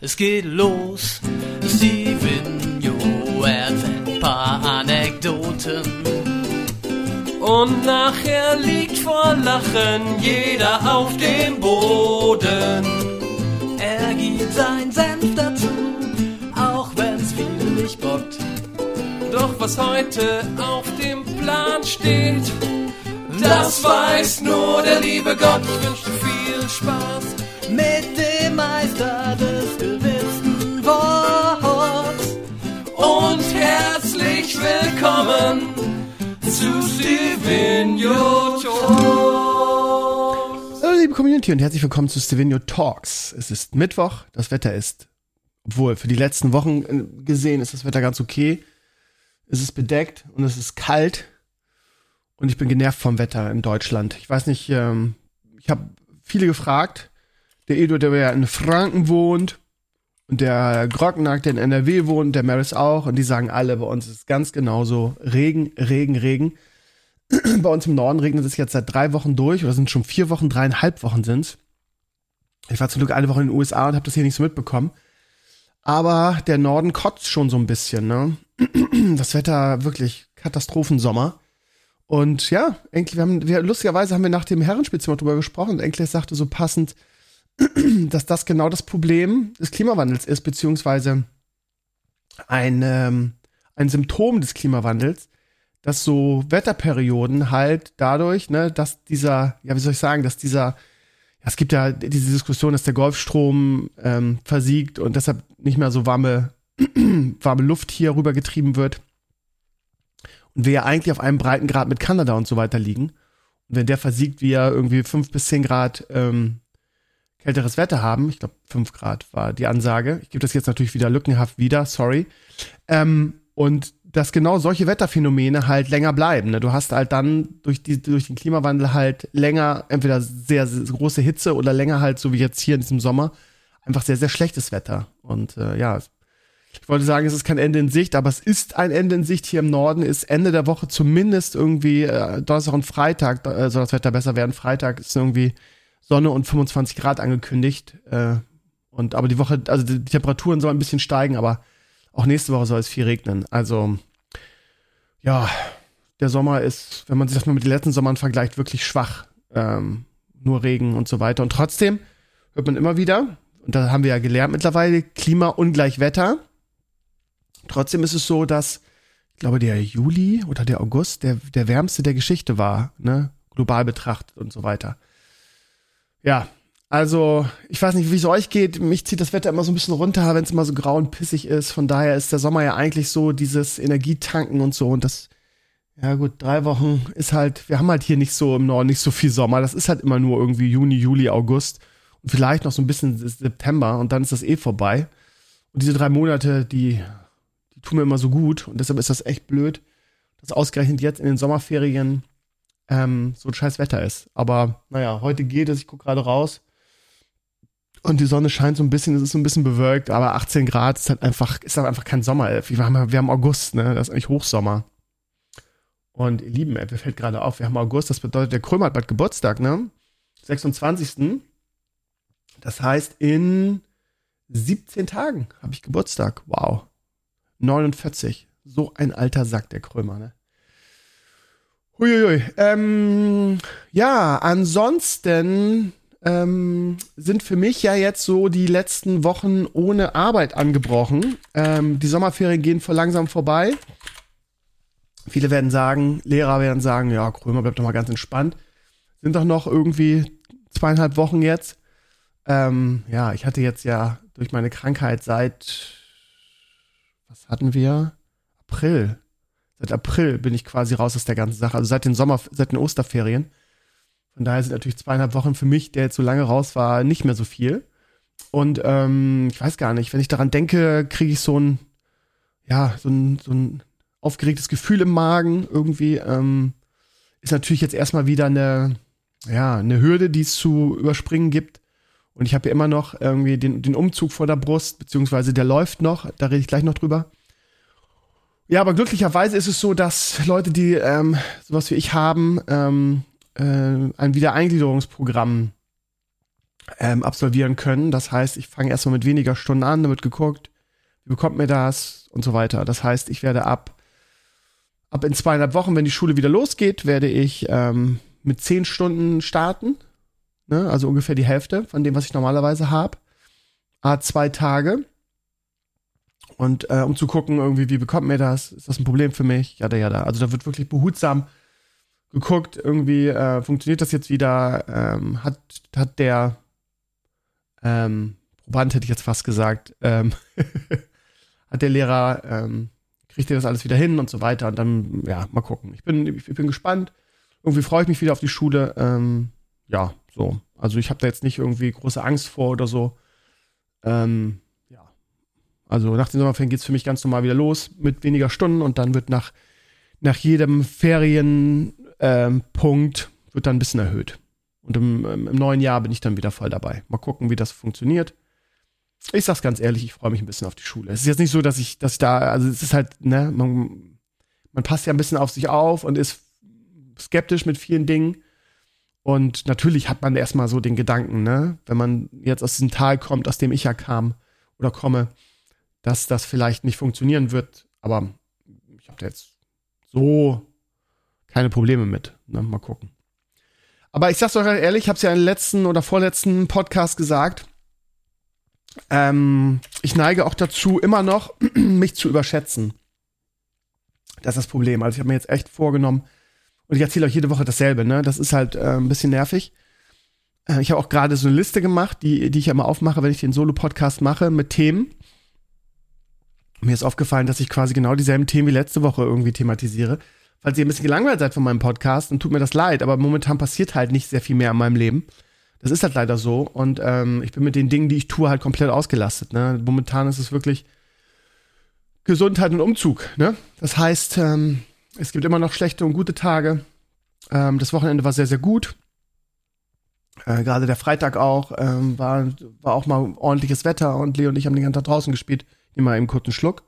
Es geht los, Steven erzählt ein paar Anekdoten. Und nachher liegt vor Lachen jeder auf dem Boden. Er gibt sein Senf dazu, auch wenn's viel nicht bockt. Doch was heute auf dem Plan steht, das weiß nur der liebe Gott. Willkommen zu Stevenio Talks. Hallo liebe Community und herzlich willkommen zu Stevenio Talks. Es ist Mittwoch, das Wetter ist, obwohl für die letzten Wochen äh, gesehen ist das Wetter ganz okay. Es ist bedeckt und es ist kalt und ich bin genervt vom Wetter in Deutschland. Ich weiß nicht, ähm, ich habe viele gefragt. Der Edo, der ja in Franken wohnt und der Grognack, der in NRW wohnt, der Maris auch und die sagen alle, bei uns ist es ganz genauso Regen, Regen, Regen. bei uns im Norden regnet es jetzt seit drei Wochen durch oder sind schon vier Wochen, dreieinhalb Wochen sind's. Ich war zum Glück eine Woche in den USA und habe das hier nicht so mitbekommen. Aber der Norden kotzt schon so ein bisschen, ne? Das Wetter wirklich Katastrophensommer. Und ja, Enkel, wir haben, wir, lustigerweise haben wir nach dem Herrenspielzimmer drüber gesprochen und Enkel sagte so passend, dass das genau das Problem des Klimawandels ist, beziehungsweise ein, ähm, ein Symptom des Klimawandels, dass so Wetterperioden halt dadurch, ne, dass dieser, ja, wie soll ich sagen, dass dieser, ja, es gibt ja diese Diskussion, dass der Golfstrom ähm, versiegt und deshalb nicht mehr so warme, warme Luft hier rübergetrieben wird und wir ja eigentlich auf einem Breitengrad mit Kanada und so weiter liegen. Und wenn der versiegt, wir irgendwie fünf bis zehn Grad ähm, kälteres Wetter haben, ich glaube fünf Grad war die Ansage. Ich gebe das jetzt natürlich wieder lückenhaft wieder, sorry. Ähm, und dass genau solche Wetterphänomene halt länger bleiben. Ne? Du hast halt dann durch, die, durch den Klimawandel halt länger entweder sehr, sehr große Hitze oder länger halt, so wie jetzt hier in diesem Sommer, einfach sehr, sehr schlechtes Wetter. Und äh, ja, ich wollte sagen, es ist kein Ende in Sicht, aber es ist ein Ende in Sicht. Hier im Norden ist Ende der Woche zumindest irgendwie äh, Donnerstag und Freitag äh, soll das Wetter besser werden. Freitag ist irgendwie Sonne und 25 Grad angekündigt. Äh, und aber die Woche, also die, Temperaturen sollen ein bisschen steigen, aber auch nächste Woche soll es viel regnen. Also ja, der Sommer ist, wenn man sich das mal mit den letzten Sommern vergleicht, wirklich schwach. Ähm, nur Regen und so weiter. Und trotzdem hört man immer wieder, und da haben wir ja gelernt mittlerweile, Klima ungleich Wetter. Trotzdem ist es so, dass, ich glaube, der Juli oder der August der, der wärmste der Geschichte war, ne? Global betrachtet und so weiter. Ja, also, ich weiß nicht, wie es euch geht. Mich zieht das Wetter immer so ein bisschen runter, wenn es immer so grau und pissig ist. Von daher ist der Sommer ja eigentlich so dieses Energietanken und so. Und das, ja gut, drei Wochen ist halt, wir haben halt hier nicht so im Norden nicht so viel Sommer. Das ist halt immer nur irgendwie Juni, Juli, August und vielleicht noch so ein bisschen September und dann ist das eh vorbei. Und diese drei Monate, die die tun mir immer so gut und deshalb ist das echt blöd, dass ausgerechnet jetzt in den Sommerferien ähm, so ein scheiß Wetter ist. Aber naja, heute geht es, ich gucke gerade raus und die Sonne scheint so ein bisschen, es ist so ein bisschen bewölkt, aber 18 Grad ist halt einfach, ist halt einfach kein Sommer. Wir haben, wir haben August, ne? Das ist eigentlich Hochsommer. Und ihr Lieben, mir fällt gerade auf, wir haben August, das bedeutet, der Krömer hat bald Geburtstag, ne? 26. Das heißt, in 17 Tagen habe ich Geburtstag. Wow. 49. So ein alter Sack, der Krömer, ne? Huiuiui. Ähm, ja, ansonsten ähm, sind für mich ja jetzt so die letzten Wochen ohne Arbeit angebrochen. Ähm, die Sommerferien gehen vor langsam vorbei. Viele werden sagen, Lehrer werden sagen, ja, Krömer bleibt doch mal ganz entspannt. Sind doch noch irgendwie zweieinhalb Wochen jetzt. Ähm, ja, ich hatte jetzt ja durch meine Krankheit seit was hatten wir? April. Seit April bin ich quasi raus aus der ganzen Sache. Also seit den Sommer, seit den Osterferien. Von daher sind natürlich zweieinhalb Wochen für mich, der jetzt so lange raus war, nicht mehr so viel. Und ähm, ich weiß gar nicht, wenn ich daran denke, kriege ich so ein, ja, so ein, so ein aufgeregtes Gefühl im Magen irgendwie. Ähm, ist natürlich jetzt erstmal wieder eine, ja, eine Hürde, die es zu überspringen gibt. Und ich habe ja immer noch irgendwie den, den Umzug vor der Brust, beziehungsweise der läuft noch, da rede ich gleich noch drüber. Ja, aber glücklicherweise ist es so, dass Leute, die ähm, sowas wie ich haben, ähm, äh, ein Wiedereingliederungsprogramm ähm, absolvieren können. Das heißt, ich fange erstmal mit weniger Stunden an, da wird geguckt, wie bekommt mir das und so weiter. Das heißt, ich werde ab, ab in zweieinhalb Wochen, wenn die Schule wieder losgeht, werde ich ähm, mit zehn Stunden starten. Ne? Also ungefähr die Hälfte von dem, was ich normalerweise habe. A zwei Tage. Und äh, um zu gucken, irgendwie, wie bekommt mir das? Ist das ein Problem für mich? Ja, da, ja, da. Also da wird wirklich behutsam geguckt, irgendwie, äh, funktioniert das jetzt wieder? Ähm, hat, hat der ähm, Proband, hätte ich jetzt fast gesagt, ähm, hat der Lehrer, ähm, kriegt er das alles wieder hin und so weiter. Und dann, ja, mal gucken. Ich bin, ich, bin gespannt. Irgendwie freue ich mich wieder auf die Schule. Ähm, ja, so. Also ich habe da jetzt nicht irgendwie große Angst vor oder so. Ähm. Also nach den Sommerferien geht es für mich ganz normal wieder los mit weniger Stunden und dann wird nach, nach jedem Ferienpunkt ähm, wird dann ein bisschen erhöht. Und im, im, neuen Jahr bin ich dann wieder voll dabei. Mal gucken, wie das funktioniert. Ich sag's ganz ehrlich, ich freue mich ein bisschen auf die Schule. Es ist jetzt nicht so, dass ich, dass ich da, also es ist halt, ne, man, man passt ja ein bisschen auf sich auf und ist skeptisch mit vielen Dingen. Und natürlich hat man erstmal so den Gedanken, ne, wenn man jetzt aus diesem Tal kommt, aus dem ich ja kam oder komme, dass das vielleicht nicht funktionieren wird. Aber ich habe da jetzt so keine Probleme mit. Ne? Mal gucken. Aber ich sag's euch ehrlich, ich habe es ja im letzten oder vorletzten Podcast gesagt. Ähm, ich neige auch dazu, immer noch mich zu überschätzen. Das ist das Problem. Also ich habe mir jetzt echt vorgenommen, und ich erzähle euch jede Woche dasselbe, ne? Das ist halt äh, ein bisschen nervig. Äh, ich habe auch gerade so eine Liste gemacht, die, die ich ja immer aufmache, wenn ich den Solo-Podcast mache, mit Themen. Mir ist aufgefallen, dass ich quasi genau dieselben Themen wie letzte Woche irgendwie thematisiere. Falls ihr ein bisschen gelangweilt seid von meinem Podcast, dann tut mir das leid, aber momentan passiert halt nicht sehr viel mehr in meinem Leben. Das ist halt leider so. Und ähm, ich bin mit den Dingen, die ich tue, halt komplett ausgelastet. Ne? Momentan ist es wirklich Gesundheit und Umzug. Ne? Das heißt, ähm, es gibt immer noch schlechte und gute Tage. Ähm, das Wochenende war sehr, sehr gut. Äh, Gerade der Freitag auch, ähm, war, war auch mal ordentliches Wetter und Leo und ich haben den ganzen Tag draußen gespielt. Immer einen Schluck.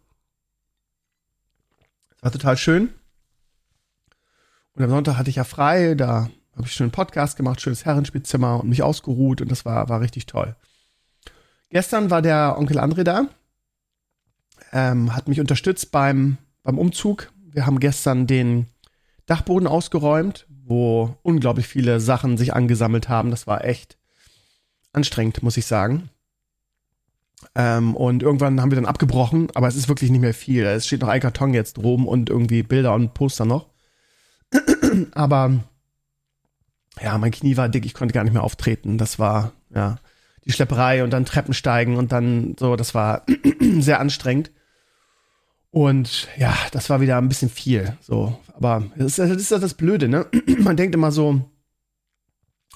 Das war total schön. Und am Sonntag hatte ich ja frei, da habe ich schon einen Podcast gemacht, schönes Herrenspielzimmer und mich ausgeruht und das war, war richtig toll. Gestern war der Onkel André da, ähm, hat mich unterstützt beim, beim Umzug wir haben gestern den Dachboden ausgeräumt, wo unglaublich viele Sachen sich angesammelt haben. Das war echt anstrengend, muss ich sagen. Ähm, und irgendwann haben wir dann abgebrochen, aber es ist wirklich nicht mehr viel. Es steht noch ein Karton jetzt droben und irgendwie Bilder und Poster noch. aber ja, mein Knie war dick, ich konnte gar nicht mehr auftreten. Das war, ja, die Schlepperei und dann Treppensteigen und dann so, das war sehr anstrengend. Und ja, das war wieder ein bisschen viel. So, aber das ist, das ist das Blöde, ne? Man denkt immer so,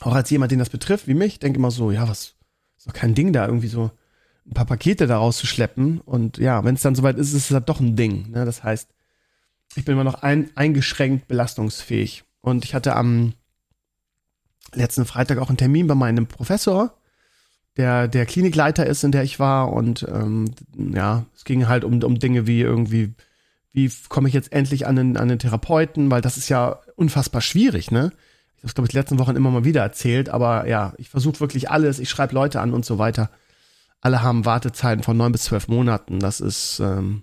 auch als jemand, den das betrifft, wie mich, denkt immer so, ja, was ist doch kein Ding da, irgendwie so ein paar Pakete da rauszuschleppen. Und ja, wenn es dann soweit ist, ist es halt doch ein Ding. Ne? Das heißt, ich bin immer noch ein, eingeschränkt belastungsfähig. Und ich hatte am letzten Freitag auch einen Termin bei meinem Professor der, der Klinikleiter ist, in der ich war. Und ähm, ja, es ging halt um, um Dinge wie irgendwie, wie komme ich jetzt endlich an den, an den Therapeuten, weil das ist ja unfassbar schwierig, ne? Ich habe glaube ich, letzten Wochen immer mal wieder erzählt, aber ja, ich versuche wirklich alles, ich schreibe Leute an und so weiter. Alle haben Wartezeiten von neun bis zwölf Monaten. Das ist, ähm,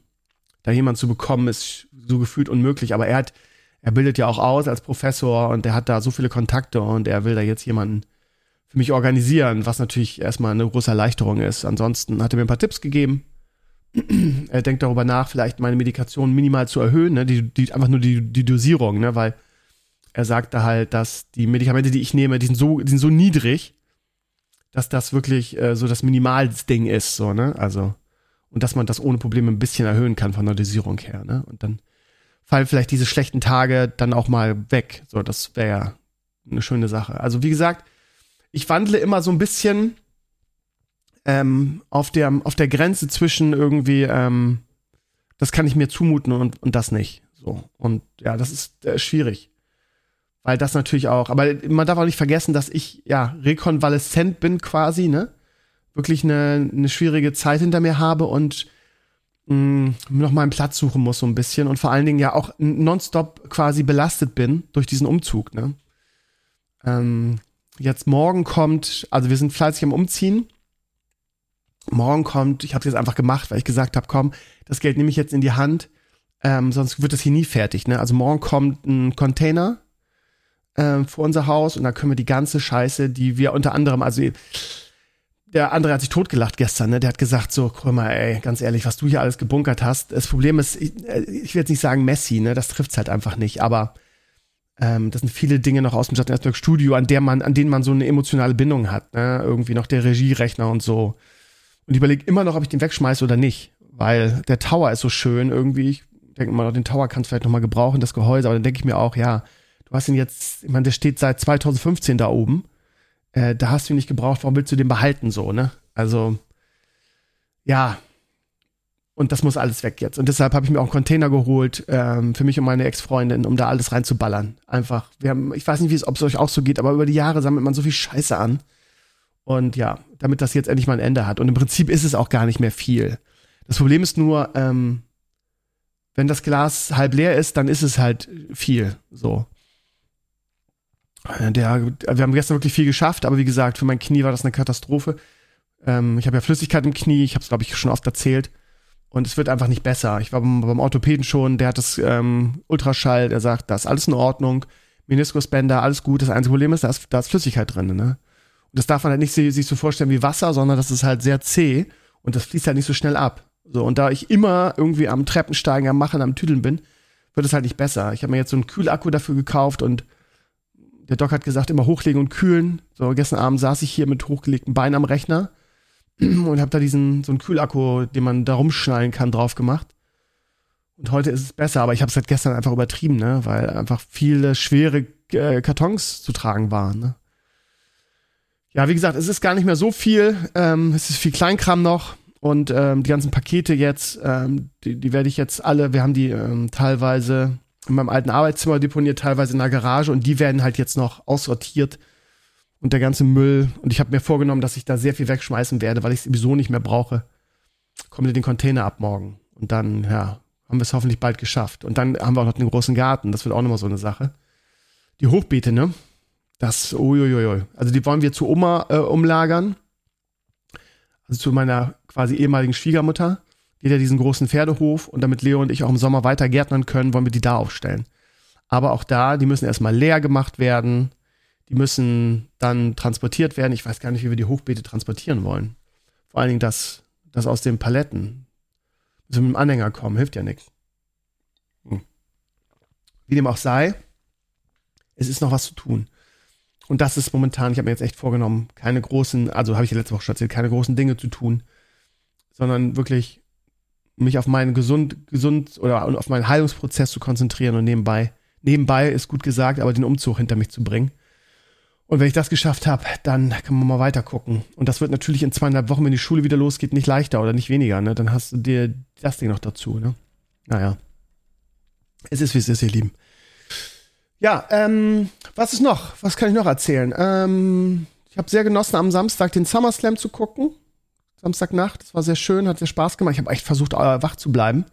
da jemand zu bekommen, ist so gefühlt unmöglich. Aber er hat, er bildet ja auch aus als Professor und er hat da so viele Kontakte und er will da jetzt jemanden für mich organisieren, was natürlich erstmal eine große Erleichterung ist. Ansonsten hat er mir ein paar Tipps gegeben. er denkt darüber nach, vielleicht meine Medikation minimal zu erhöhen, ne? die, die, einfach nur die, die Dosierung, ne? weil er sagte halt, dass die Medikamente, die ich nehme, die sind so, die sind so niedrig, dass das wirklich äh, so das Minimalsding ist, so, ne? Also, und dass man das ohne Probleme ein bisschen erhöhen kann von der Dosierung her, ne? Und dann fallen vielleicht diese schlechten Tage dann auch mal weg. So, das wäre ja eine schöne Sache. Also, wie gesagt, ich wandle immer so ein bisschen ähm, auf, der, auf der Grenze zwischen irgendwie, ähm, das kann ich mir zumuten und, und das nicht. So. Und ja, das ist äh, schwierig. Weil das natürlich auch, aber man darf auch nicht vergessen, dass ich ja rekonvaleszent bin quasi, ne? Wirklich eine, eine schwierige Zeit hinter mir habe und mh, mm, noch mal einen Platz suchen muss so ein bisschen und vor allen Dingen ja auch nonstop quasi belastet bin durch diesen Umzug, ne? Ähm, jetzt morgen kommt, also wir sind fleißig am Umziehen. Morgen kommt, ich habe es jetzt einfach gemacht, weil ich gesagt habe, komm, das Geld nehme ich jetzt in die Hand, ähm, sonst wird das hier nie fertig. Ne? Also morgen kommt ein Container ähm, vor unser Haus und da können wir die ganze Scheiße, die wir unter anderem, also der andere hat sich totgelacht gestern, ne? Der hat gesagt so, guck mal, ey, ganz ehrlich, was du hier alles gebunkert hast. Das Problem ist, ich, äh, ich will jetzt nicht sagen Messi, ne? Das trifft's halt einfach nicht, aber ähm, das sind viele Dinge noch aus dem Stadtnetzwerk Studio, an der man, an denen man so eine emotionale Bindung hat, ne? Irgendwie noch der Regierechner und so. Und ich überlege immer noch, ob ich den wegschmeiße oder nicht, weil der Tower ist so schön irgendwie. Ich denke mal, den Tower kannst du vielleicht noch mal gebrauchen, das Gehäuse, aber dann denke ich mir auch, ja, du hast ihn jetzt, ich meine, der steht seit 2015 da oben äh, da hast du ihn nicht gebraucht, warum willst du den behalten so, ne? Also, ja. Und das muss alles weg jetzt. Und deshalb habe ich mir auch einen Container geholt ähm, für mich und meine Ex-Freundin, um da alles reinzuballern. Einfach. Wir haben, ich weiß nicht, ob es euch auch so geht, aber über die Jahre sammelt man so viel Scheiße an. Und ja, damit das jetzt endlich mal ein Ende hat. Und im Prinzip ist es auch gar nicht mehr viel. Das Problem ist nur, ähm, wenn das Glas halb leer ist, dann ist es halt viel. So. Der, wir haben gestern wirklich viel geschafft, aber wie gesagt, für mein Knie war das eine Katastrophe. Ähm, ich habe ja Flüssigkeit im Knie, ich habe es, glaube ich, schon oft erzählt. Und es wird einfach nicht besser. Ich war beim, beim Orthopäden schon, der hat das ähm, Ultraschall, der sagt, da ist alles in Ordnung, Meniskusbänder, alles gut. Das einzige Problem ist, da ist, da ist Flüssigkeit drin. Ne? Und das darf man halt nicht sich so vorstellen wie Wasser, sondern das ist halt sehr zäh und das fließt halt nicht so schnell ab. So, und da ich immer irgendwie am Treppensteigen, am Machen, am Tüdeln bin, wird es halt nicht besser. Ich habe mir jetzt so einen Kühlakku dafür gekauft und der Doc hat gesagt, immer hochlegen und kühlen. So, gestern Abend saß ich hier mit hochgelegten Beinen am Rechner und habe da diesen, so einen Kühlakku, den man da rumschnallen kann, drauf gemacht. Und heute ist es besser, aber ich habe es halt gestern einfach übertrieben, ne? weil einfach viele schwere äh, Kartons zu tragen waren. Ne? Ja, wie gesagt, es ist gar nicht mehr so viel. Ähm, es ist viel Kleinkram noch. Und ähm, die ganzen Pakete jetzt, ähm, die, die werde ich jetzt alle, wir haben die ähm, teilweise in meinem alten Arbeitszimmer deponiert, teilweise in der Garage und die werden halt jetzt noch aussortiert und der ganze Müll. Und ich habe mir vorgenommen, dass ich da sehr viel wegschmeißen werde, weil ich es sowieso nicht mehr brauche. Kommen wir den Container ab morgen. Und dann, ja, haben wir es hoffentlich bald geschafft. Und dann haben wir auch noch den großen Garten. Das wird auch nochmal so eine Sache. Die Hochbeete, ne? Das, uiuiui. Also die wollen wir zu Oma äh, umlagern. Also zu meiner quasi ehemaligen Schwiegermutter geht ja diesen großen Pferdehof und damit Leo und ich auch im Sommer weiter gärtnern können, wollen wir die da aufstellen. Aber auch da, die müssen erstmal leer gemacht werden. Die müssen dann transportiert werden. Ich weiß gar nicht, wie wir die Hochbeete transportieren wollen. Vor allen Dingen das, das aus den Paletten. Müssen mit dem Anhänger kommen, hilft ja nichts. Hm. Wie dem auch sei, es ist noch was zu tun. Und das ist momentan, ich habe mir jetzt echt vorgenommen, keine großen, also habe ich ja letzte Woche schon erzählt, keine großen Dinge zu tun, sondern wirklich mich auf meinen gesund, gesund oder auf meinen Heilungsprozess zu konzentrieren und nebenbei, nebenbei ist gut gesagt, aber den Umzug hinter mich zu bringen. Und wenn ich das geschafft habe, dann kann man mal weiter gucken. Und das wird natürlich in zweieinhalb Wochen, wenn die Schule wieder losgeht, nicht leichter oder nicht weniger. Ne? Dann hast du dir das Ding noch dazu. Ne? Naja. Es ist, wie es ist, ihr Lieben. Ja, ähm, was ist noch? Was kann ich noch erzählen? Ähm, ich habe sehr genossen, am Samstag den SummerSlam zu gucken. Samstagnacht. Das war sehr schön, hat sehr Spaß gemacht. Ich habe echt versucht, äh, wach zu bleiben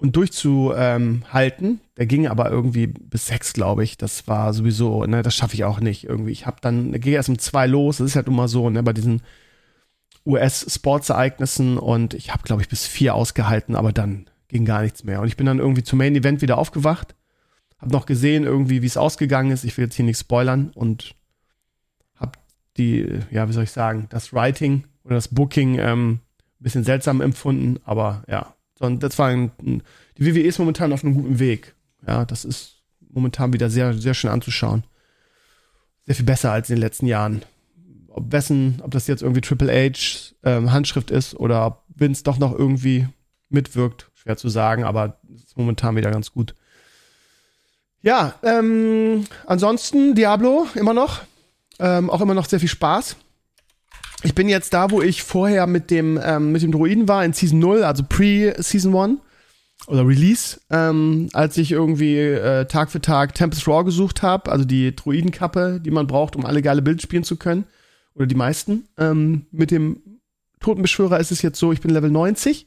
und durchzuhalten. Der ging aber irgendwie bis sechs, glaube ich. Das war sowieso, ne, das schaffe ich auch nicht irgendwie. Ich habe dann, gehe erst um zwei los. Das ist halt immer so, ne, bei diesen US-Sportsereignissen und ich habe, glaube ich, bis vier ausgehalten, aber dann ging gar nichts mehr. Und ich bin dann irgendwie zum Main Event wieder aufgewacht, habe noch gesehen irgendwie, wie es ausgegangen ist. Ich will jetzt hier nichts spoilern und habe die, ja, wie soll ich sagen, das Writing oder das Booking ähm, ein bisschen seltsam empfunden, aber ja, das war ein, die WWE ist momentan auf einem guten Weg. Ja, das ist momentan wieder sehr, sehr schön anzuschauen. Sehr viel besser als in den letzten Jahren. Ob wessen, ob das jetzt irgendwie Triple H ähm, Handschrift ist oder ob Vince doch noch irgendwie mitwirkt, schwer zu sagen, aber ist momentan wieder ganz gut. Ja, ähm, ansonsten Diablo immer noch. Ähm, auch immer noch sehr viel Spaß ich bin jetzt da, wo ich vorher mit dem, ähm, mit dem Druiden war in Season 0, also Pre-Season 1 oder Release, ähm, als ich irgendwie äh, Tag für Tag Tempest Raw gesucht habe, also die Druidenkappe, die man braucht, um alle geile Bilder spielen zu können. Oder die meisten. Ähm, mit dem Totenbeschwörer ist es jetzt so, ich bin Level 90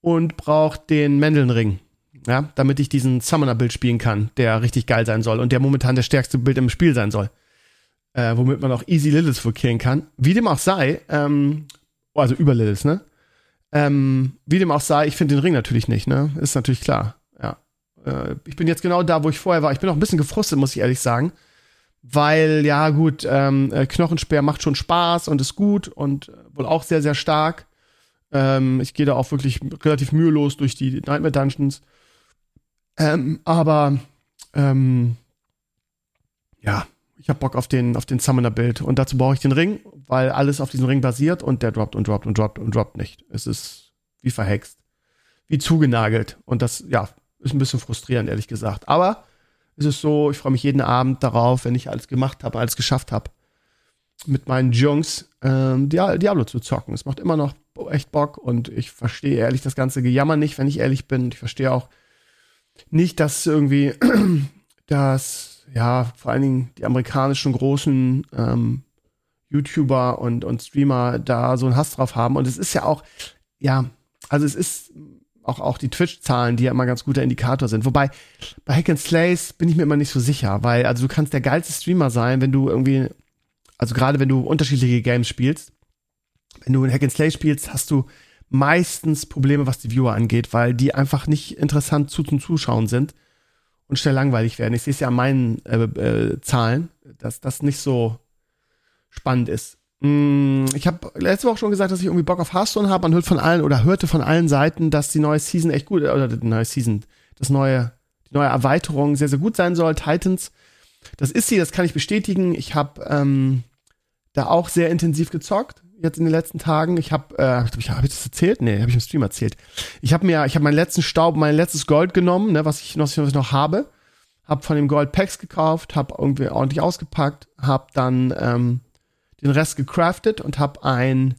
und brauche den Mendelnring. Ja, damit ich diesen Summoner-Bild spielen kann, der richtig geil sein soll und der momentan der stärkste Bild im Spiel sein soll. Äh, womit man auch easy Lilith killen kann. Wie dem auch sei, ähm, also über Lilith, ne? Ähm, wie dem auch sei, ich finde den Ring natürlich nicht, ne? Ist natürlich klar, ja. Äh, ich bin jetzt genau da, wo ich vorher war. Ich bin auch ein bisschen gefrustet, muss ich ehrlich sagen. Weil, ja, gut, ähm, äh, Knochenspeer macht schon Spaß und ist gut und äh, wohl auch sehr, sehr stark. Ähm, ich gehe da auch wirklich relativ mühelos durch die Nightmare Dungeons. Ähm, aber, ähm, ja, ich habe Bock auf den, auf den Summoner-Bild. Und dazu brauche ich den Ring, weil alles auf diesem Ring basiert und der droppt und droppt und droppt und droppt nicht. Es ist wie verhext. Wie zugenagelt. Und das, ja, ist ein bisschen frustrierend, ehrlich gesagt. Aber es ist so, ich freue mich jeden Abend darauf, wenn ich alles gemacht habe, alles geschafft habe, mit meinen Jungs ähm, Diablo zu zocken. Es macht immer noch echt Bock und ich verstehe ehrlich das ganze Gejammer nicht, wenn ich ehrlich bin. Ich verstehe auch nicht, dass irgendwie das ja, vor allen Dingen die amerikanischen großen ähm, YouTuber und, und Streamer da so einen Hass drauf haben. Und es ist ja auch, ja, also es ist auch, auch die Twitch-Zahlen, die ja immer ganz guter Indikator sind. Wobei, bei Hack and Slays bin ich mir immer nicht so sicher, weil, also du kannst der geilste Streamer sein, wenn du irgendwie, also gerade wenn du unterschiedliche Games spielst. Wenn du in Hack and Slay spielst, hast du meistens Probleme, was die Viewer angeht, weil die einfach nicht interessant zu zum Zuschauen sind und schnell langweilig werden. Ich sehe es ja an meinen äh, äh, Zahlen, dass das nicht so spannend ist. Mm, ich habe letzte Woche schon gesagt, dass ich irgendwie Bock auf Hearthstone habe. Man hört von allen oder hörte von allen Seiten, dass die neue Season echt gut, oder die neue Season, das neue, die neue Erweiterung sehr, sehr gut sein soll. Titans, das ist sie, das kann ich bestätigen. Ich habe ähm, da auch sehr intensiv gezockt jetzt in den letzten Tagen. Ich habe, äh, hab ich, hab ich das erzählt? Nee, habe ich im Stream erzählt. Ich habe mir, ich habe meinen letzten Staub, mein letztes Gold genommen, ne, was ich noch, was ich noch habe. Hab von dem Gold Packs gekauft, hab irgendwie ordentlich ausgepackt, hab dann ähm, den Rest gecraftet und hab ein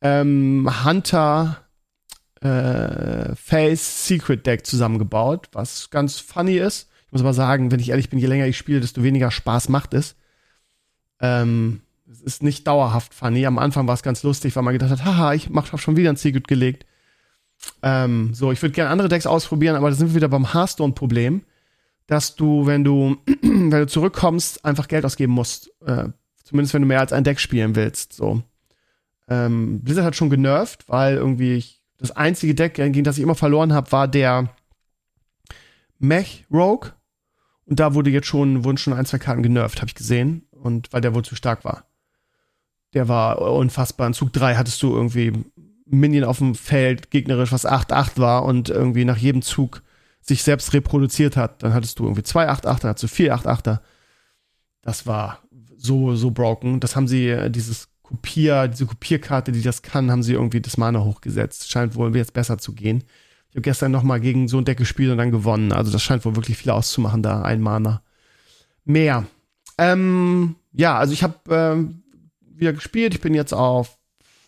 ähm, Hunter äh, Face Secret Deck zusammengebaut, was ganz funny ist. Ich muss aber sagen, wenn ich ehrlich bin, je länger ich spiele, desto weniger Spaß macht es. Ähm, ist nicht dauerhaft funny. Am Anfang war es ganz lustig, weil man gedacht hat, haha, ich mach, hab schon wieder ein Secret gelegt. Ähm, so, ich würde gerne andere Decks ausprobieren, aber da sind wir wieder beim Hearthstone-Problem, dass du, wenn du, wenn du zurückkommst, einfach Geld ausgeben musst. Äh, zumindest wenn du mehr als ein Deck spielen willst. So. Ähm, Blizzard hat schon genervt, weil irgendwie ich, das einzige Deck, gegen das ich immer verloren habe, war der Mech Rogue. Und da wurde jetzt schon, wurden schon ein, zwei Karten genervt, habe ich gesehen. Und weil der wohl zu stark war der war unfassbar. In Zug 3 hattest du irgendwie Minion auf dem Feld, gegnerisch, was 8-8 war und irgendwie nach jedem Zug sich selbst reproduziert hat. Dann hattest du irgendwie 2 8 8 dann hattest du 4 8 8 Das war so, so broken. Das haben sie, äh, dieses Kopier, diese Kopierkarte, die das kann, haben sie irgendwie das Mana hochgesetzt. Scheint wohl jetzt besser zu gehen. Ich habe gestern noch mal gegen so ein Deck gespielt und dann gewonnen. Also das scheint wohl wirklich viel auszumachen da, ein Mana. Mehr. Ähm, ja, also ich habe ähm, wieder gespielt. Ich bin jetzt auf,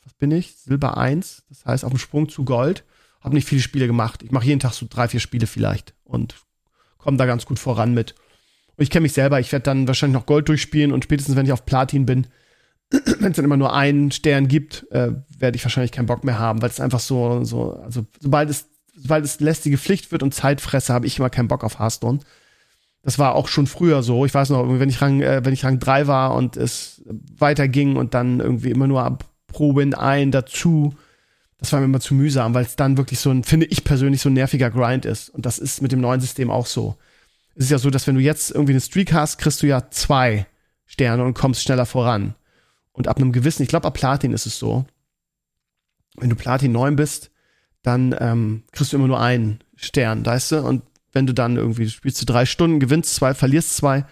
was bin ich? Silber 1. Das heißt auf dem Sprung zu Gold. Habe nicht viele Spiele gemacht. Ich mache jeden Tag so drei, vier Spiele vielleicht und komme da ganz gut voran mit. Und ich kenne mich selber. Ich werde dann wahrscheinlich noch Gold durchspielen und spätestens, wenn ich auf Platin bin, wenn es dann immer nur einen Stern gibt, äh, werde ich wahrscheinlich keinen Bock mehr haben, weil es einfach so, so, also sobald es, sobald es lästige Pflicht wird und Zeitfresse, habe ich immer keinen Bock auf Hearthstone. Das war auch schon früher so. Ich weiß noch, wenn ich Rang, äh, wenn ich Rang 3 war und es weiterging und dann irgendwie immer nur ab Proben ein dazu, das war mir immer zu mühsam, weil es dann wirklich so ein, finde ich persönlich, so ein nerviger Grind ist. Und das ist mit dem neuen System auch so. Es ist ja so, dass wenn du jetzt irgendwie eine Streak hast, kriegst du ja zwei Sterne und kommst schneller voran. Und ab einem gewissen, ich glaube, ab Platin ist es so. Wenn du Platin 9 bist, dann ähm, kriegst du immer nur einen Stern, weißt du? Und wenn du dann irgendwie spielst du drei Stunden, gewinnst zwei, verlierst zwei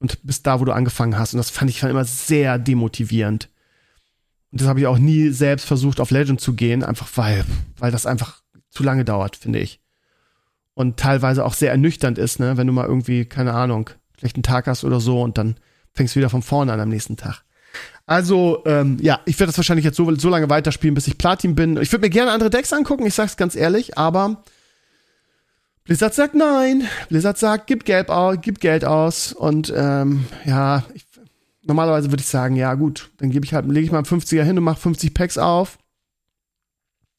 und bist da, wo du angefangen hast. Und das fand ich immer sehr demotivierend. Und das habe ich auch nie selbst versucht, auf Legend zu gehen, einfach weil, weil das einfach zu lange dauert, finde ich. Und teilweise auch sehr ernüchternd ist, ne, wenn du mal irgendwie, keine Ahnung, schlechten Tag hast oder so und dann fängst du wieder von vorne an am nächsten Tag. Also, ähm, ja, ich werde das wahrscheinlich jetzt so, so lange weiterspielen, bis ich Platin bin. Ich würde mir gerne andere Decks angucken, ich sag's ganz ehrlich, aber Blizzard sagt nein. Blizzard sagt, gib Geld aus, gib Geld aus. Und ähm, ja, ich, normalerweise würde ich sagen, ja gut, dann gebe ich halt, lege ich mal einen 50er hin und mache 50 Packs auf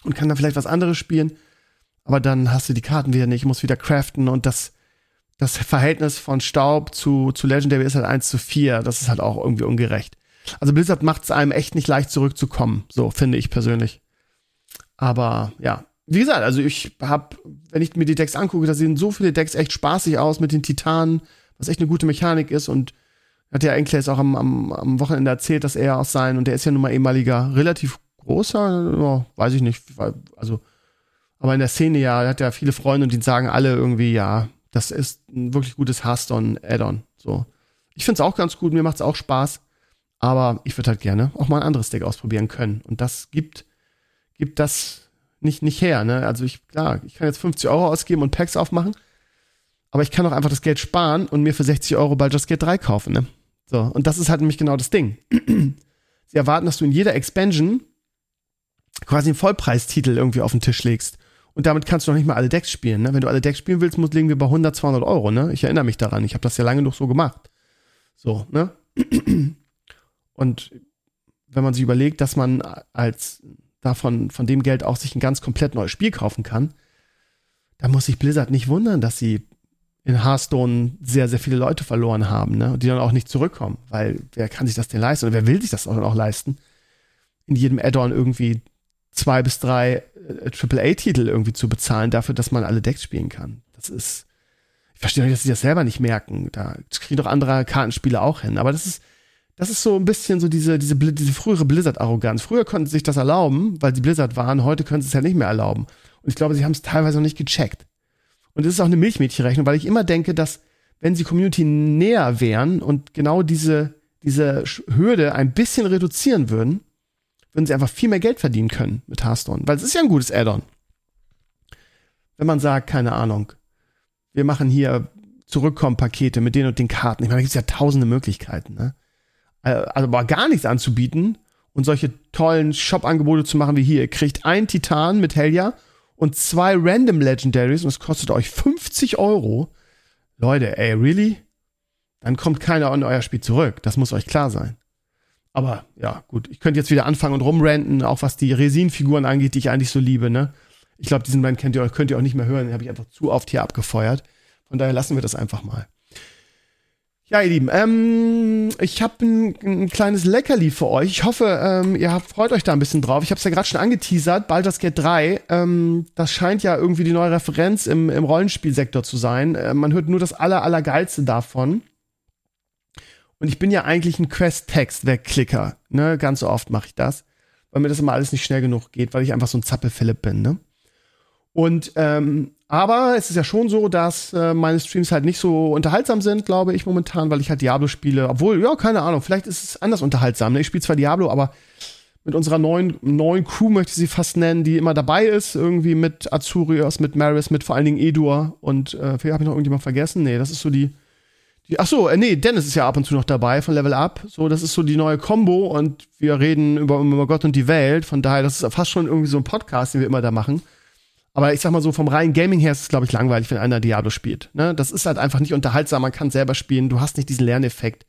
und kann dann vielleicht was anderes spielen. Aber dann hast du die Karten wieder nicht, muss wieder craften und das das Verhältnis von Staub zu, zu Legendary ist halt 1 zu 4. Das ist halt auch irgendwie ungerecht. Also Blizzard macht es einem echt nicht leicht zurückzukommen, so finde ich persönlich. Aber ja, wie gesagt, also ich habe, wenn ich mir die Decks angucke, da sehen so viele Decks echt spaßig aus mit den Titanen, was echt eine gute Mechanik ist und hat ja Enkles auch am, am, am Wochenende erzählt, dass er aus sein und der ist ja nun mal ehemaliger, relativ großer, oh, weiß ich nicht, also, aber in der Szene ja, er hat ja viele Freunde und die sagen alle irgendwie, ja, das ist ein wirklich gutes Hearthstone-Add-on, so. Ich find's auch ganz gut, mir macht's auch Spaß, aber ich würde halt gerne auch mal ein anderes Deck ausprobieren können und das gibt, gibt das nicht, nicht her, ne, also ich, klar, ich kann jetzt 50 Euro ausgeben und Packs aufmachen, aber ich kann auch einfach das Geld sparen und mir für 60 Euro Baldur's Gate 3 kaufen, ne? So, und das ist halt nämlich genau das Ding. Sie erwarten, dass du in jeder Expansion quasi einen Vollpreistitel irgendwie auf den Tisch legst. Und damit kannst du noch nicht mal alle Decks spielen. Ne? Wenn du alle Decks spielen willst, musst, legen wir bei 100, 200 Euro. Ne? Ich erinnere mich daran. Ich habe das ja lange noch so gemacht. So, ne? Und wenn man sich überlegt, dass man als davon, von dem Geld auch sich ein ganz komplett neues Spiel kaufen kann, dann muss sich Blizzard nicht wundern, dass sie in Hearthstone sehr, sehr viele Leute verloren haben, ne? Und die dann auch nicht zurückkommen, weil wer kann sich das denn leisten? Und wer will sich das auch, auch leisten? In jedem Add-on irgendwie zwei bis drei äh, AAA-Titel irgendwie zu bezahlen, dafür, dass man alle Decks spielen kann. Das ist, ich verstehe nicht, dass sie das selber nicht merken. Da kriegen doch andere Kartenspiele auch hin. Aber das ist, das ist so ein bisschen so diese, diese, diese frühere Blizzard-Arroganz. Früher konnten sie sich das erlauben, weil sie Blizzard waren. Heute können sie es ja nicht mehr erlauben. Und ich glaube, sie haben es teilweise noch nicht gecheckt. Und das ist auch eine Milchmädchenrechnung, weil ich immer denke, dass wenn sie Community näher wären und genau diese, diese Hürde ein bisschen reduzieren würden, würden sie einfach viel mehr Geld verdienen können mit Hearthstone. Weil es ist ja ein gutes Add-on. Wenn man sagt, keine Ahnung, wir machen hier Zurückkommen-Pakete mit den und den Karten. Ich meine, da gibt es ja tausende Möglichkeiten. Ne? Äh, also aber gar nichts anzubieten und solche tollen Shop-Angebote zu machen wie hier. Ihr kriegt einen Titan mit Helja und zwei Random Legendaries und es kostet euch 50 Euro. Leute, ey, really? Dann kommt keiner in euer Spiel zurück. Das muss euch klar sein. Aber ja, gut, ich könnte jetzt wieder anfangen und rumranten, auch was die Resin-Figuren angeht, die ich eigentlich so liebe, ne? Ich glaube, diesen Rant kennt ihr, könnt ihr auch nicht mehr hören, den habe ich einfach zu oft hier abgefeuert. Von daher lassen wir das einfach mal. Ja, ihr Lieben, ähm, ich habe ein, ein, kleines Leckerli für euch. Ich hoffe, ähm, ihr habt, freut euch da ein bisschen drauf. Ich habe es ja gerade schon angeteasert, Baldur's Gate 3. Ähm, das scheint ja irgendwie die neue Referenz im, im Rollenspielsektor zu sein. Äh, man hört nur das aller, allergeilste davon. Und ich bin ja eigentlich ein Quest-Text-Wegklicker. Ne? Ganz so oft mache ich das, weil mir das immer alles nicht schnell genug geht, weil ich einfach so ein Zappel-Philipp bin. Ne? Und ähm, aber es ist ja schon so, dass äh, meine Streams halt nicht so unterhaltsam sind, glaube ich, momentan, weil ich halt Diablo spiele. Obwohl, ja, keine Ahnung, vielleicht ist es anders unterhaltsam. Ne? Ich spiele zwar Diablo, aber mit unserer neuen, neuen Crew möchte ich sie fast nennen, die immer dabei ist, irgendwie mit Azurios, mit Maris, mit vor allen Dingen Edur und äh, vielleicht habe ich noch irgendjemand vergessen. Nee, das ist so die, die ach so, äh, nee, Dennis ist ja ab und zu noch dabei von Level Up. So, das ist so die neue Combo und wir reden über, über Gott und die Welt. Von daher, das ist fast schon irgendwie so ein Podcast, den wir immer da machen. Aber ich sag mal so, vom reinen Gaming her ist es, glaube ich, langweilig, wenn einer Diablo spielt. Ne? Das ist halt einfach nicht unterhaltsam, man kann selber spielen, du hast nicht diesen Lerneffekt.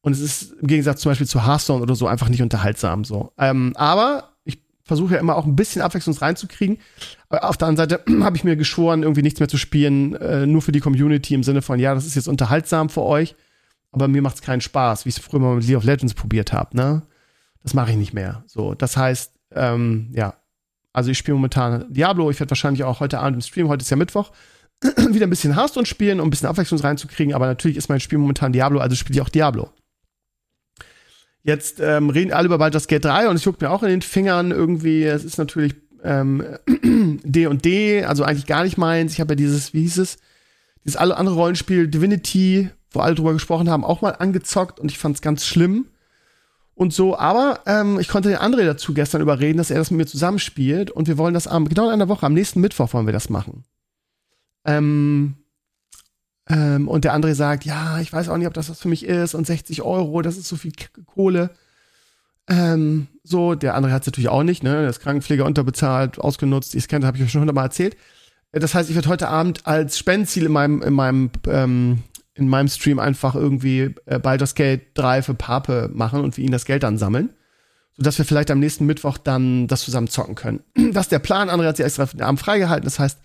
Und es ist im Gegensatz zum Beispiel zu Hearthstone oder so einfach nicht unterhaltsam so. Ähm, aber ich versuche ja immer auch ein bisschen Abwechslung reinzukriegen. Aber auf der anderen Seite habe ich mir geschworen, irgendwie nichts mehr zu spielen, äh, nur für die Community im Sinne von, ja, das ist jetzt unterhaltsam für euch, aber mir macht es keinen Spaß, wie ich es früher mal mit League of Legends probiert habe. Ne? Das mache ich nicht mehr. So, das heißt, ähm, ja, also ich spiele momentan Diablo. Ich werde wahrscheinlich auch heute Abend im Stream, heute ist ja Mittwoch, wieder ein bisschen Hearthstone spielen, um ein bisschen Abwechslung reinzukriegen. Aber natürlich ist mein Spiel momentan Diablo, also spiele ich auch Diablo. Jetzt ähm, reden alle über Baldur's Gate 3 und es juckt mir auch in den Fingern irgendwie. Es ist natürlich ähm, D und D, also eigentlich gar nicht meins. Ich habe ja dieses, wie hieß es, dieses andere Rollenspiel Divinity, wo alle drüber gesprochen haben, auch mal angezockt und ich fand es ganz schlimm und so. Aber ähm, ich konnte den André dazu gestern überreden, dass er das mit mir zusammenspielt und wir wollen das am, genau in einer Woche, am nächsten Mittwoch wollen wir das machen. Ähm, ähm, und der André sagt, ja, ich weiß auch nicht, ob das was für mich ist und 60 Euro, das ist so viel Kohle. Ähm, so, der André hat es natürlich auch nicht, ne? Der ist Krankenpfleger unterbezahlt, ausgenutzt, ich kenne, habe ich euch schon hundertmal erzählt. Das heißt, ich werde heute Abend als Spendenziel in meinem, in meinem ähm, in meinem Stream einfach irgendwie äh, Baldur's Gate 3 für Pape machen und wir ihnen das Geld dann sammeln. Sodass wir vielleicht am nächsten Mittwoch dann das zusammen zocken können. Das ist der Plan. André hat sich extra den Abend freigehalten. Das heißt,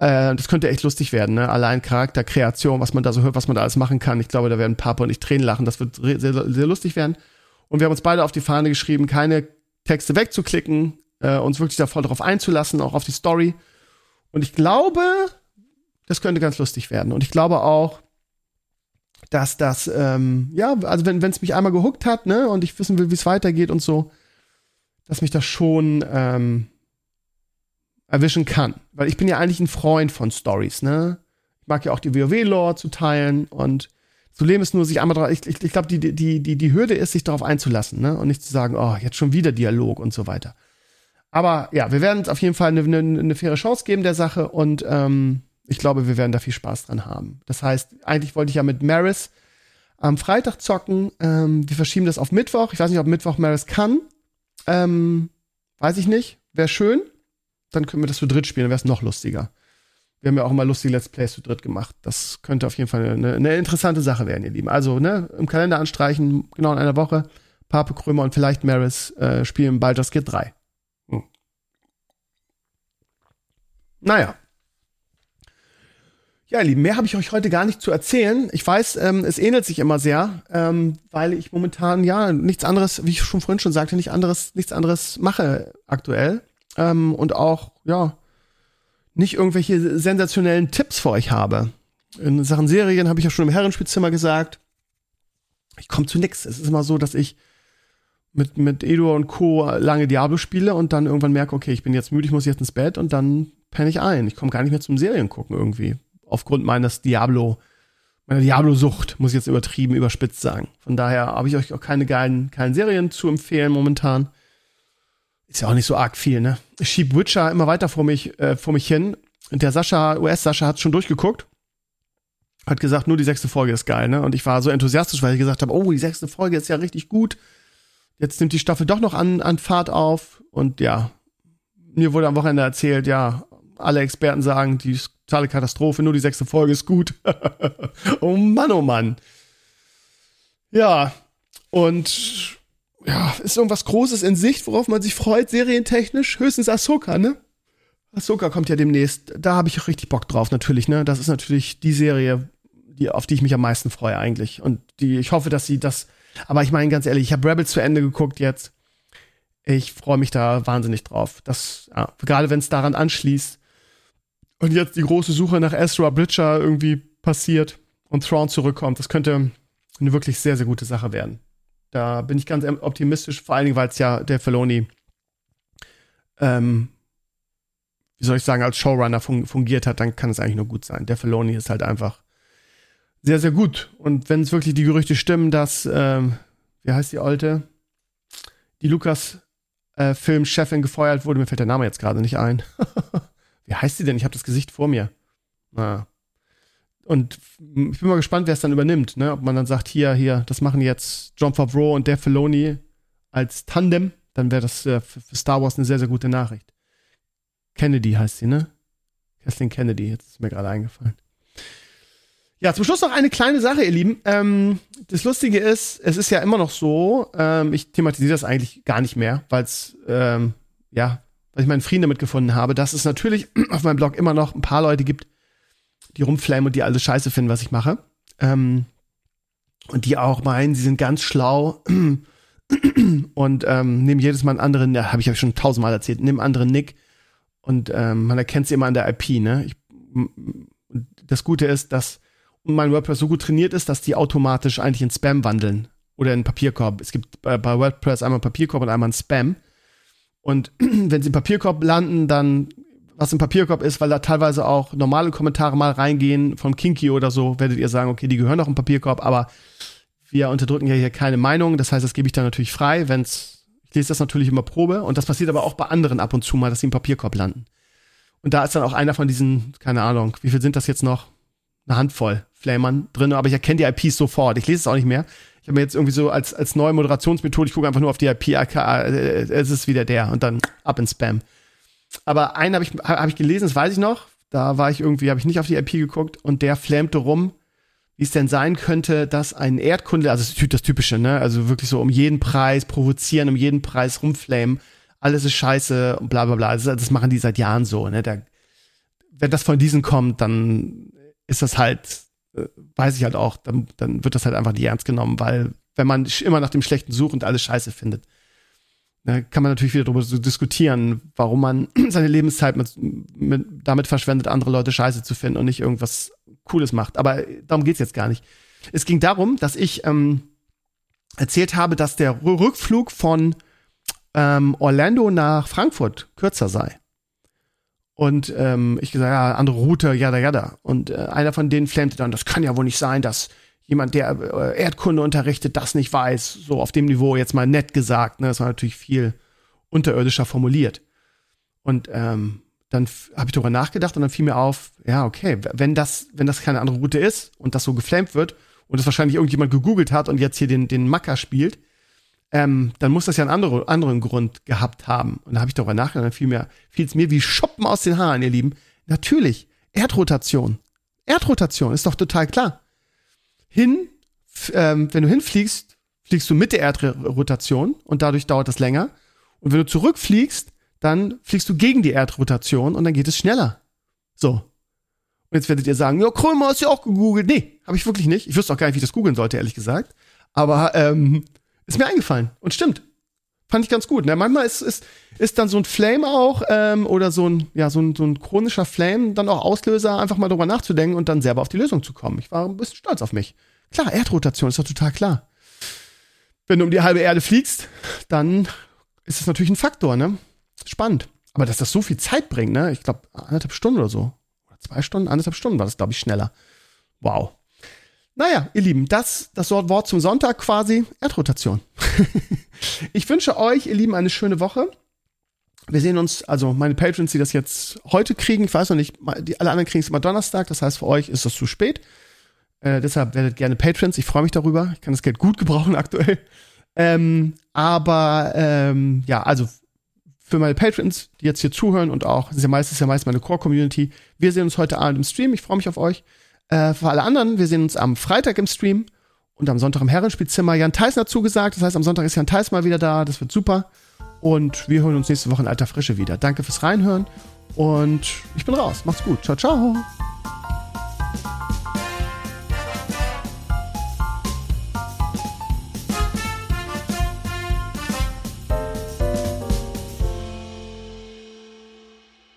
Äh, das könnte echt lustig werden, ne? Allein Charakterkreation, was man da so hört, was man da alles machen kann. Ich glaube, da werden Papa und ich Tränen lachen. Das wird sehr, sehr lustig werden. Und wir haben uns beide auf die Fahne geschrieben, keine Texte wegzuklicken, äh, uns wirklich da voll drauf einzulassen, auch auf die Story. Und ich glaube, das könnte ganz lustig werden. Und ich glaube auch, dass das, ähm, ja, also wenn es mich einmal gehuckt hat, ne, und ich wissen will, wie es weitergeht und so, dass mich das schon ähm, erwischen kann. Weil ich bin ja eigentlich ein Freund von Stories, ne? Ich mag ja auch die WoW-Lore zu teilen und zu leben ist nur sich einmal drauf. Ich, ich, ich glaube, die, die, die, die Hürde ist, sich darauf einzulassen, ne? Und nicht zu sagen, oh, jetzt schon wieder Dialog und so weiter. Aber ja, wir werden auf jeden Fall eine, eine, eine faire Chance geben der Sache und ähm, ich glaube, wir werden da viel Spaß dran haben. Das heißt, eigentlich wollte ich ja mit Maris am Freitag zocken. Ähm, wir verschieben das auf Mittwoch. Ich weiß nicht, ob Mittwoch Maris kann. Ähm, weiß ich nicht. Wäre schön dann können wir das zu dritt spielen, dann wäre es noch lustiger. Wir haben ja auch mal lustige Let's Plays zu dritt gemacht. Das könnte auf jeden Fall eine, eine interessante Sache werden, ihr Lieben. Also, ne, im Kalender anstreichen, genau in einer Woche. Pape Krömer und vielleicht Maris äh, spielen Baldur's Gate 3. Hm. Naja. Ja, ihr Lieben, mehr habe ich euch heute gar nicht zu erzählen. Ich weiß, ähm, es ähnelt sich immer sehr, ähm, weil ich momentan ja nichts anderes, wie ich schon vorhin schon sagte, nicht anderes, nichts anderes mache aktuell ähm, und auch, ja, nicht irgendwelche sensationellen Tipps für euch habe. In Sachen Serien habe ich ja schon im Herrenspielzimmer gesagt, ich komme zu nix. Es ist immer so, dass ich mit, mit Edo und Co. lange Diablo spiele und dann irgendwann merke, okay, ich bin jetzt müde, ich muss jetzt ins Bett und dann penne ich ein. Ich komme gar nicht mehr zum Serien gucken irgendwie. Aufgrund meines Diablo, meiner Diablo-Sucht, muss ich jetzt übertrieben, überspitzt sagen. Von daher habe ich euch auch keine geilen, geilen Serien zu empfehlen momentan. Ist ja auch nicht so arg viel, ne? Ich schieb Witcher immer weiter vor mich, äh, vor mich hin. Und der Sascha, US-Sascha hat schon durchgeguckt. Hat gesagt, nur die sechste Folge ist geil, ne? Und ich war so enthusiastisch, weil ich gesagt habe, oh, die sechste Folge ist ja richtig gut. Jetzt nimmt die Staffel doch noch an, an Fahrt auf. Und ja, mir wurde am Wochenende erzählt, ja, alle Experten sagen, die totale Katastrophe, nur die sechste Folge ist gut. oh Mann, oh Mann. Ja, und ja, ist irgendwas Großes in Sicht, worauf man sich freut, serientechnisch? Höchstens Ahsoka, ne? Ahsoka kommt ja demnächst. Da habe ich auch richtig Bock drauf, natürlich, ne? Das ist natürlich die Serie, die, auf die ich mich am meisten freue, eigentlich. Und die, ich hoffe, dass sie das. Aber ich meine, ganz ehrlich, ich habe Rebels zu Ende geguckt jetzt. Ich freue mich da wahnsinnig drauf. Das, ja, gerade wenn es daran anschließt und jetzt die große Suche nach Ezra Bridger irgendwie passiert und Thrawn zurückkommt, das könnte eine wirklich sehr, sehr gute Sache werden. Da bin ich ganz optimistisch, vor allen Dingen, weil es ja der Feloni, ähm, wie soll ich sagen, als Showrunner fun fungiert hat, dann kann es eigentlich nur gut sein. Der Feloni ist halt einfach sehr, sehr gut. Und wenn es wirklich die Gerüchte stimmen, dass, ähm, wie heißt die Alte, die Lukas-Film-Chefin äh, gefeuert wurde, mir fällt der Name jetzt gerade nicht ein. wie heißt sie denn? Ich habe das Gesicht vor mir. Naja. Und ich bin mal gespannt, wer es dann übernimmt, ne? Ob man dann sagt, hier, hier, das machen jetzt John Favreau und Dave Filoni als Tandem, dann wäre das äh, für Star Wars eine sehr, sehr gute Nachricht. Kennedy heißt sie, ne? Kathleen Kennedy, jetzt ist mir gerade eingefallen. Ja, zum Schluss noch eine kleine Sache, ihr Lieben. Ähm, das Lustige ist, es ist ja immer noch so, ähm, ich thematisiere das eigentlich gar nicht mehr, weil es, ähm, ja, weil ich meinen Frieden damit gefunden habe, dass es natürlich auf meinem Blog immer noch ein paar Leute gibt, die rumflammen und die alles scheiße finden, was ich mache. Ähm, und die auch meinen, sie sind ganz schlau und ähm, nehmen jedes Mal einen anderen, ja, habe ich ja schon tausendmal erzählt, nehmen einen anderen Nick und ähm, man erkennt sie immer an der IP, ne? Ich, das Gute ist, dass mein WordPress so gut trainiert ist, dass die automatisch eigentlich in Spam wandeln oder in Papierkorb. Es gibt bei, bei WordPress einmal Papierkorb und einmal ein Spam. Und wenn sie im Papierkorb landen, dann was im Papierkorb ist, weil da teilweise auch normale Kommentare mal reingehen von Kinky oder so, werdet ihr sagen, okay, die gehören auch im Papierkorb, aber wir unterdrücken ja hier keine Meinung. Das heißt, das gebe ich dann natürlich frei, wenn's, ich lese das natürlich immer Probe und das passiert aber auch bei anderen ab und zu mal, dass sie im Papierkorb landen. Und da ist dann auch einer von diesen, keine Ahnung, wie viel sind das jetzt noch? Eine Handvoll Flamern drin, aber ich erkenne die IPs sofort. Ich lese es auch nicht mehr. Ich habe mir jetzt irgendwie so als, als neue Moderationsmethode, ich gucke einfach nur auf die IP, äh, es ist wieder der und dann ab in Spam. Aber einen habe ich, hab ich gelesen, das weiß ich noch. Da war ich irgendwie, habe ich nicht auf die IP geguckt und der flammte rum, wie es denn sein könnte, dass ein Erdkunde, also das Typische, ne, also wirklich so um jeden Preis provozieren, um jeden Preis rumflamen, alles ist scheiße und bla bla bla. Das, das machen die seit Jahren so, ne. Da, wenn das von diesen kommt, dann ist das halt, äh, weiß ich halt auch, dann, dann wird das halt einfach nicht ernst genommen, weil wenn man immer nach dem Schlechten sucht und alles scheiße findet, da kann man natürlich wieder darüber so diskutieren, warum man seine Lebenszeit mit, mit, damit verschwendet, andere Leute scheiße zu finden und nicht irgendwas Cooles macht. Aber darum geht's jetzt gar nicht. Es ging darum, dass ich ähm, erzählt habe, dass der Rückflug von ähm, Orlando nach Frankfurt kürzer sei. Und ähm, ich gesagt, ja, andere Route, jada, jada. Und äh, einer von denen flammte dann, das kann ja wohl nicht sein, dass jemand, der äh, Erdkunde unterrichtet, das nicht weiß. So auf dem Niveau jetzt mal nett gesagt. Ne? Das war natürlich viel unterirdischer formuliert. Und ähm, dann habe ich darüber nachgedacht und dann fiel mir auf, ja, okay, wenn das, wenn das keine andere Route ist und das so geflamed wird und es wahrscheinlich irgendjemand gegoogelt hat und jetzt hier den, den Macker spielt, ähm, dann muss das ja einen andere, anderen Grund gehabt haben. Und da habe ich darüber nachgedacht, dann fiel fiel es mir wie Schuppen aus den Haaren, ihr Lieben. Natürlich, Erdrotation. Erdrotation ist doch total klar. Hin, ähm, wenn du hinfliegst, fliegst du mit der Erdrotation und dadurch dauert das länger. Und wenn du zurückfliegst, dann fliegst du gegen die Erdrotation und dann geht es schneller. So. Und jetzt werdet ihr sagen, ja, Krömer hast du ja auch gegoogelt. Nee, habe ich wirklich nicht. Ich wüsste auch gar nicht, wie ich das googeln sollte, ehrlich gesagt. Aber ähm, ist mir eingefallen und stimmt. Fand ich ganz gut. Ne? Manchmal ist, ist, ist dann so ein Flame auch ähm, oder so ein, ja, so, ein, so ein chronischer Flame dann auch Auslöser, einfach mal drüber nachzudenken und dann selber auf die Lösung zu kommen. Ich war ein bisschen stolz auf mich. Klar, Erdrotation ist doch total klar. Wenn du um die halbe Erde fliegst, dann ist das natürlich ein Faktor, ne? Spannend. Aber dass das so viel Zeit bringt, ne? Ich glaube, anderthalb Stunden oder so. Oder zwei Stunden, anderthalb Stunden war das, glaube ich, schneller. Wow. Naja, ihr Lieben, das, das Wort zum Sonntag quasi, Erdrotation. ich wünsche euch, ihr Lieben, eine schöne Woche. Wir sehen uns, also meine Patrons, die das jetzt heute kriegen, ich weiß noch nicht, die, alle anderen kriegen es immer Donnerstag, das heißt für euch ist das zu spät. Äh, deshalb werdet gerne Patrons, ich freue mich darüber. Ich kann das Geld gut gebrauchen aktuell. Ähm, aber ähm, ja, also für meine Patrons, die jetzt hier zuhören und auch, das ist ja meistens ja meist meine Core-Community, wir sehen uns heute Abend im Stream, ich freue mich auf euch. Äh, für alle anderen, wir sehen uns am Freitag im Stream und am Sonntag im Herrenspielzimmer. Jan Theisner zugesagt, das heißt, am Sonntag ist Jan Theis mal wieder da, das wird super. Und wir hören uns nächste Woche in alter Frische wieder. Danke fürs Reinhören und ich bin raus. Macht's gut. Ciao, ciao.